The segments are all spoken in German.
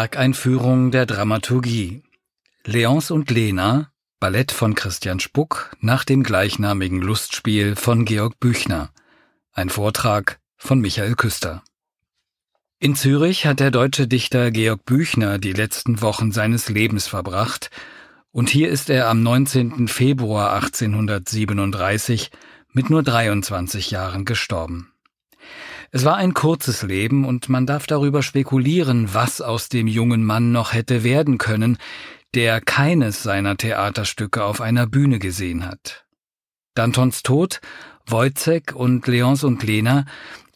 Werkeinführung der Dramaturgie. Leons und Lena, Ballett von Christian Spuck nach dem gleichnamigen Lustspiel von Georg Büchner. Ein Vortrag von Michael Küster. In Zürich hat der deutsche Dichter Georg Büchner die letzten Wochen seines Lebens verbracht, und hier ist er am 19. Februar 1837 mit nur 23 Jahren gestorben. Es war ein kurzes Leben und man darf darüber spekulieren, was aus dem jungen Mann noch hätte werden können, der keines seiner Theaterstücke auf einer Bühne gesehen hat. Dantons Tod, Wojcek und Leons und Lena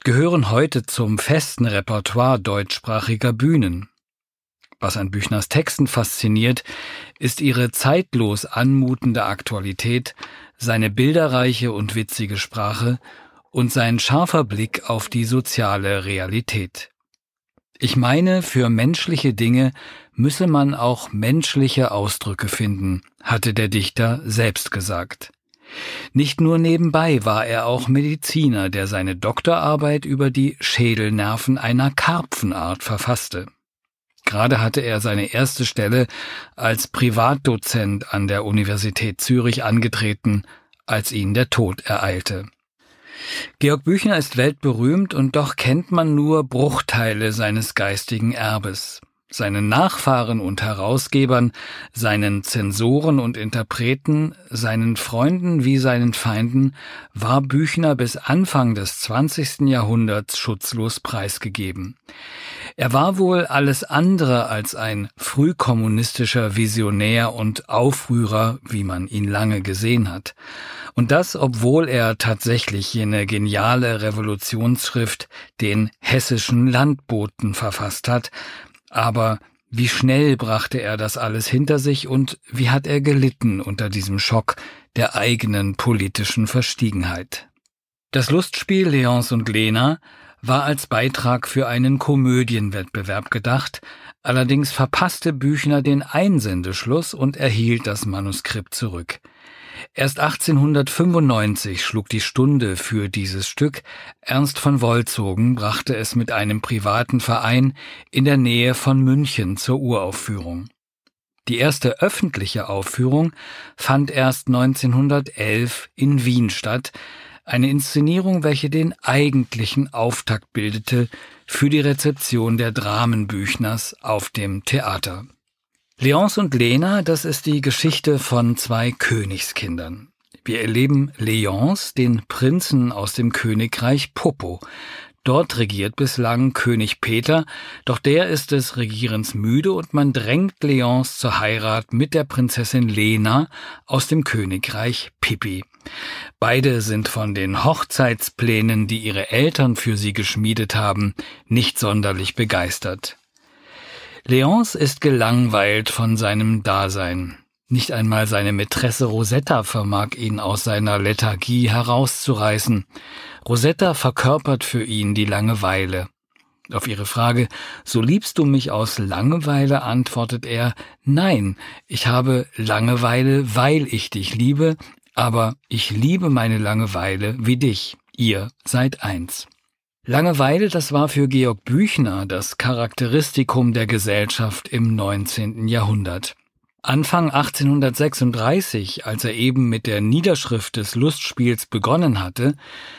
gehören heute zum festen Repertoire deutschsprachiger Bühnen. Was an Büchners Texten fasziniert, ist ihre zeitlos anmutende Aktualität, seine bilderreiche und witzige Sprache und sein scharfer Blick auf die soziale Realität. Ich meine, für menschliche Dinge müsse man auch menschliche Ausdrücke finden, hatte der Dichter selbst gesagt. Nicht nur nebenbei war er auch Mediziner, der seine Doktorarbeit über die Schädelnerven einer Karpfenart verfasste. Gerade hatte er seine erste Stelle als Privatdozent an der Universität Zürich angetreten, als ihn der Tod ereilte. Georg Büchner ist weltberühmt und doch kennt man nur Bruchteile seines geistigen Erbes. Seinen Nachfahren und Herausgebern, seinen Zensoren und Interpreten, seinen Freunden wie seinen Feinden war Büchner bis Anfang des 20. Jahrhunderts schutzlos preisgegeben. Er war wohl alles andere als ein frühkommunistischer Visionär und Aufrührer, wie man ihn lange gesehen hat. Und das, obwohl er tatsächlich jene geniale Revolutionsschrift den hessischen Landboten verfasst hat, aber wie schnell brachte er das alles hinter sich und wie hat er gelitten unter diesem Schock der eigenen politischen Verstiegenheit. Das Lustspiel Leons und Lena war als Beitrag für einen Komödienwettbewerb gedacht, allerdings verpasste Büchner den Einsendeschluss und erhielt das Manuskript zurück. Erst 1895 schlug die Stunde für dieses Stück. Ernst von Wolzogen brachte es mit einem privaten Verein in der Nähe von München zur Uraufführung. Die erste öffentliche Aufführung fand erst 1911 in Wien statt, eine Inszenierung, welche den eigentlichen Auftakt bildete für die Rezeption der Dramenbüchners auf dem Theater. Leonce und Lena, das ist die Geschichte von zwei Königskindern. Wir erleben Leonce, den Prinzen aus dem Königreich Popo. Dort regiert bislang König Peter, doch der ist des Regierens müde und man drängt Leonce zur Heirat mit der Prinzessin Lena aus dem Königreich Pippi. Beide sind von den Hochzeitsplänen, die ihre Eltern für sie geschmiedet haben, nicht sonderlich begeistert. Leonce ist gelangweilt von seinem Dasein. Nicht einmal seine Mätresse Rosetta vermag ihn aus seiner Lethargie herauszureißen. Rosetta verkörpert für ihn die Langeweile. Auf ihre Frage, so liebst du mich aus Langeweile, antwortet er, nein, ich habe Langeweile, weil ich dich liebe, aber ich liebe meine Langeweile wie dich. Ihr seid eins. Langeweile, das war für Georg Büchner das Charakteristikum der Gesellschaft im 19. Jahrhundert. Anfang 1836, als er eben mit der Niederschrift des Lustspiels begonnen hatte,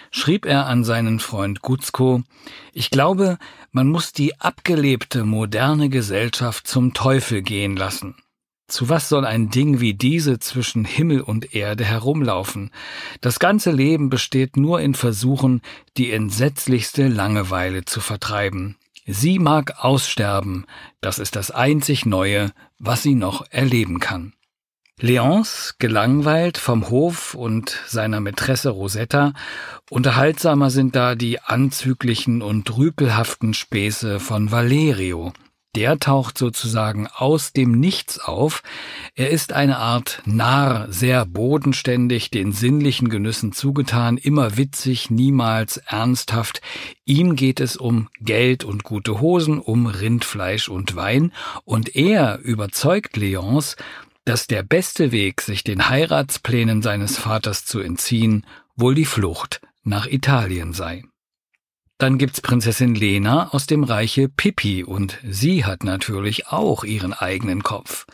schrieb er an seinen Freund Gutzko, ich glaube, man muss die abgelebte moderne Gesellschaft zum Teufel gehen lassen. Zu was soll ein Ding wie diese zwischen Himmel und Erde herumlaufen? Das ganze Leben besteht nur in Versuchen, die entsetzlichste Langeweile zu vertreiben. Sie mag aussterben, das ist das einzig Neue, was sie noch erleben kann. Leonce, gelangweilt vom Hof und seiner Mätresse Rosetta, unterhaltsamer sind da die anzüglichen und rüpelhaften Späße von Valerio, der taucht sozusagen aus dem Nichts auf. Er ist eine Art Narr, sehr bodenständig, den sinnlichen Genüssen zugetan, immer witzig, niemals ernsthaft. Ihm geht es um Geld und gute Hosen, um Rindfleisch und Wein, und er überzeugt Leonce, dass der beste Weg, sich den Heiratsplänen seines Vaters zu entziehen, wohl die Flucht nach Italien sei. Dann gibt's Prinzessin Lena aus dem Reiche Pippi und sie hat natürlich auch ihren eigenen Kopf.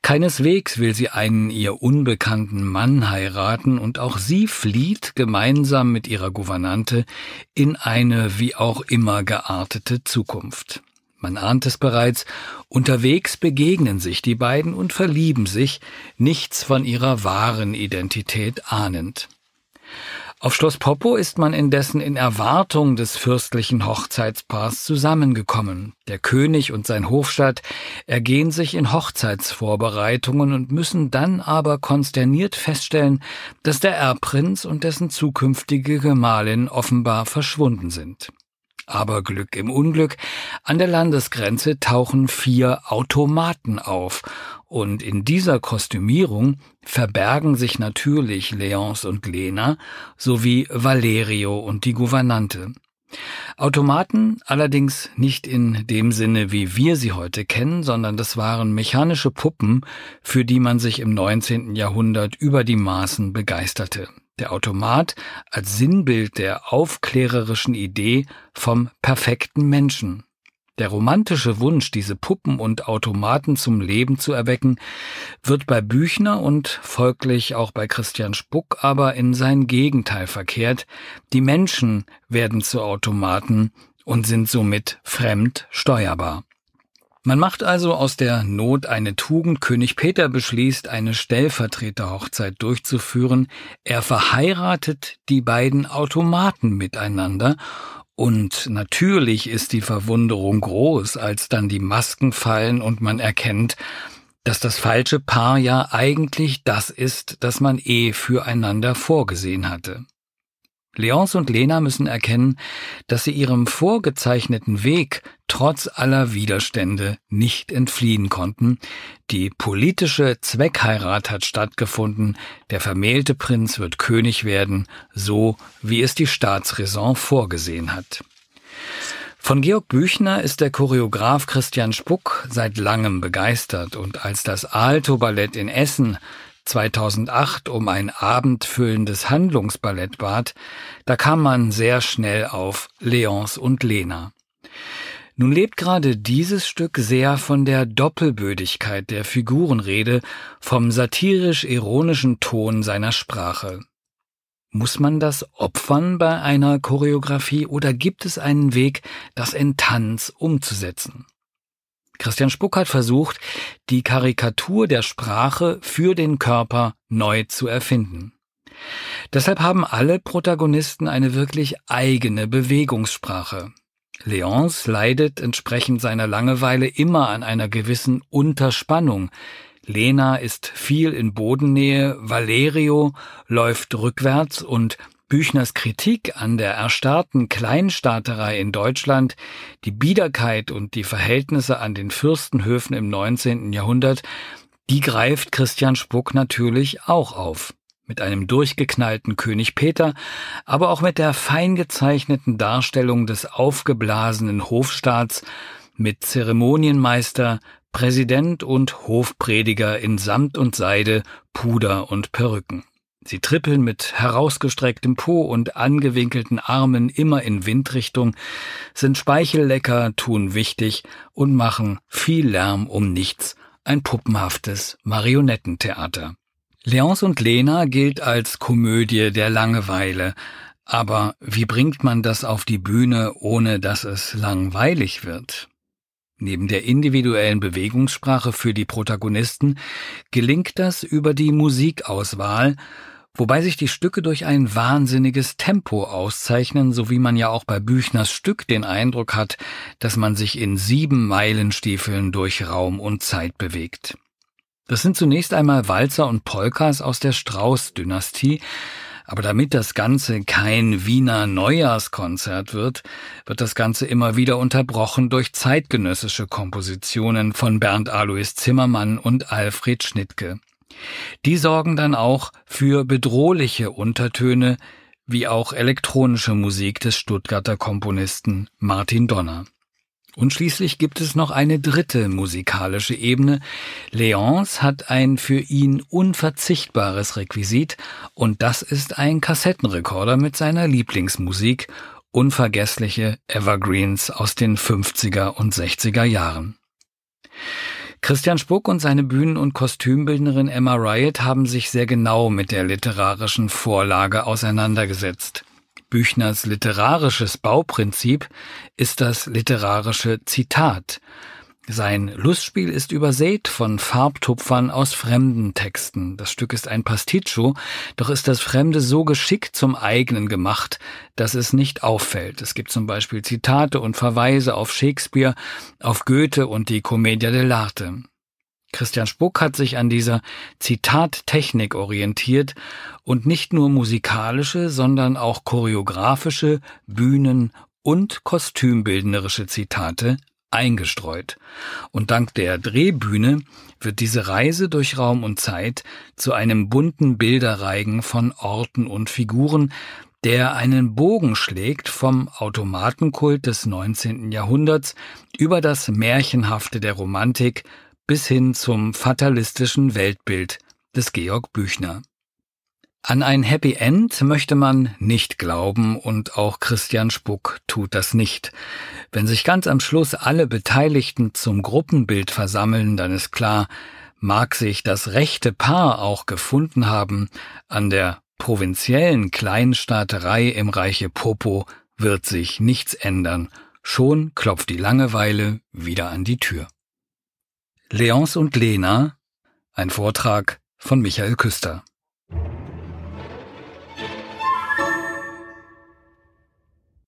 Keineswegs will sie einen ihr unbekannten Mann heiraten und auch sie flieht gemeinsam mit ihrer Gouvernante in eine wie auch immer geartete Zukunft. Man ahnt es bereits, unterwegs begegnen sich die beiden und verlieben sich, nichts von ihrer wahren Identität ahnend. Auf Schloss Popo ist man indessen in Erwartung des fürstlichen Hochzeitspaars zusammengekommen. Der König und sein Hofstaat ergehen sich in Hochzeitsvorbereitungen und müssen dann aber konsterniert feststellen, dass der Erbprinz und dessen zukünftige Gemahlin offenbar verschwunden sind. Aber Glück im Unglück, an der Landesgrenze tauchen vier Automaten auf, und in dieser Kostümierung verbergen sich natürlich Leonce und Lena sowie Valerio und die Gouvernante. Automaten allerdings nicht in dem Sinne, wie wir sie heute kennen, sondern das waren mechanische Puppen, für die man sich im 19. Jahrhundert über die Maßen begeisterte der Automat als Sinnbild der aufklärerischen Idee vom perfekten Menschen. Der romantische Wunsch, diese Puppen und Automaten zum Leben zu erwecken, wird bei Büchner und folglich auch bei Christian Spuck aber in sein Gegenteil verkehrt. Die Menschen werden zu Automaten und sind somit fremd steuerbar. Man macht also aus der Not eine Tugend. König Peter beschließt, eine Stellvertreterhochzeit durchzuführen. Er verheiratet die beiden Automaten miteinander und natürlich ist die Verwunderung groß, als dann die Masken fallen und man erkennt, dass das falsche Paar ja eigentlich das ist, das man eh füreinander vorgesehen hatte. Leonce und Lena müssen erkennen, dass sie ihrem vorgezeichneten Weg trotz aller Widerstände nicht entfliehen konnten. Die politische Zweckheirat hat stattgefunden, der vermählte Prinz wird König werden, so wie es die Staatsräson vorgesehen hat. Von Georg Büchner ist der Choreograf Christian Spuck seit langem begeistert und als das Alto Ballett in Essen 2008 um ein abendfüllendes Handlungsballett bat, da kam man sehr schnell auf Leonce und Lena. Nun lebt gerade dieses Stück sehr von der Doppelbödigkeit der Figurenrede, vom satirisch-ironischen Ton seiner Sprache. Muss man das opfern bei einer Choreografie oder gibt es einen Weg, das in Tanz umzusetzen? Christian Spuck hat versucht, die Karikatur der Sprache für den Körper neu zu erfinden. Deshalb haben alle Protagonisten eine wirklich eigene Bewegungssprache. Leonce leidet entsprechend seiner Langeweile immer an einer gewissen Unterspannung. Lena ist viel in Bodennähe, Valerio läuft rückwärts und Büchners Kritik an der erstarrten Kleinstaaterei in Deutschland, die Biederkeit und die Verhältnisse an den Fürstenhöfen im 19. Jahrhundert, die greift Christian Spuck natürlich auch auf. Mit einem durchgeknallten König Peter, aber auch mit der fein gezeichneten Darstellung des aufgeblasenen Hofstaats, mit Zeremonienmeister, Präsident und Hofprediger in Samt und Seide, Puder und Perücken. Sie trippeln mit herausgestrecktem Po und angewinkelten Armen immer in Windrichtung, sind speichellecker, tun wichtig und machen viel Lärm um nichts, ein puppenhaftes Marionettentheater. Leonce und Lena gilt als Komödie der Langeweile, aber wie bringt man das auf die Bühne, ohne dass es langweilig wird? Neben der individuellen Bewegungssprache für die Protagonisten gelingt das über die Musikauswahl, wobei sich die Stücke durch ein wahnsinniges Tempo auszeichnen, so wie man ja auch bei Büchners Stück den Eindruck hat, dass man sich in sieben Meilenstiefeln durch Raum und Zeit bewegt. Das sind zunächst einmal Walzer und Polkas aus der Strauß-Dynastie, aber damit das Ganze kein Wiener Neujahrskonzert wird, wird das Ganze immer wieder unterbrochen durch zeitgenössische Kompositionen von Bernd Alois Zimmermann und Alfred Schnittke. Die sorgen dann auch für bedrohliche Untertöne, wie auch elektronische Musik des Stuttgarter Komponisten Martin Donner. Und schließlich gibt es noch eine dritte musikalische Ebene. Leonce hat ein für ihn unverzichtbares Requisit und das ist ein Kassettenrekorder mit seiner Lieblingsmusik unvergessliche Evergreens aus den 50er und 60er Jahren. Christian Spuck und seine Bühnen- und Kostümbildnerin Emma Riot haben sich sehr genau mit der literarischen Vorlage auseinandergesetzt. Büchners literarisches Bauprinzip ist das literarische Zitat. Sein Lustspiel ist übersät von Farbtupfern aus fremden Texten. Das Stück ist ein Pasticcio, doch ist das Fremde so geschickt zum eigenen gemacht, dass es nicht auffällt. Es gibt zum Beispiel Zitate und Verweise auf Shakespeare, auf Goethe und die Commedia dell'arte. Christian Spuck hat sich an dieser Zitattechnik orientiert und nicht nur musikalische, sondern auch choreografische, Bühnen- und kostümbildnerische Zitate eingestreut. Und dank der Drehbühne wird diese Reise durch Raum und Zeit zu einem bunten Bilderreigen von Orten und Figuren, der einen Bogen schlägt vom Automatenkult des 19. Jahrhunderts über das Märchenhafte der Romantik bis hin zum fatalistischen Weltbild des Georg Büchner. An ein Happy End möchte man nicht glauben und auch Christian Spuck tut das nicht. Wenn sich ganz am Schluss alle Beteiligten zum Gruppenbild versammeln, dann ist klar, mag sich das rechte Paar auch gefunden haben, an der provinziellen Kleinstaaterei im Reiche Popo wird sich nichts ändern. Schon klopft die Langeweile wieder an die Tür. Leonce und Lena, ein Vortrag von Michael Küster.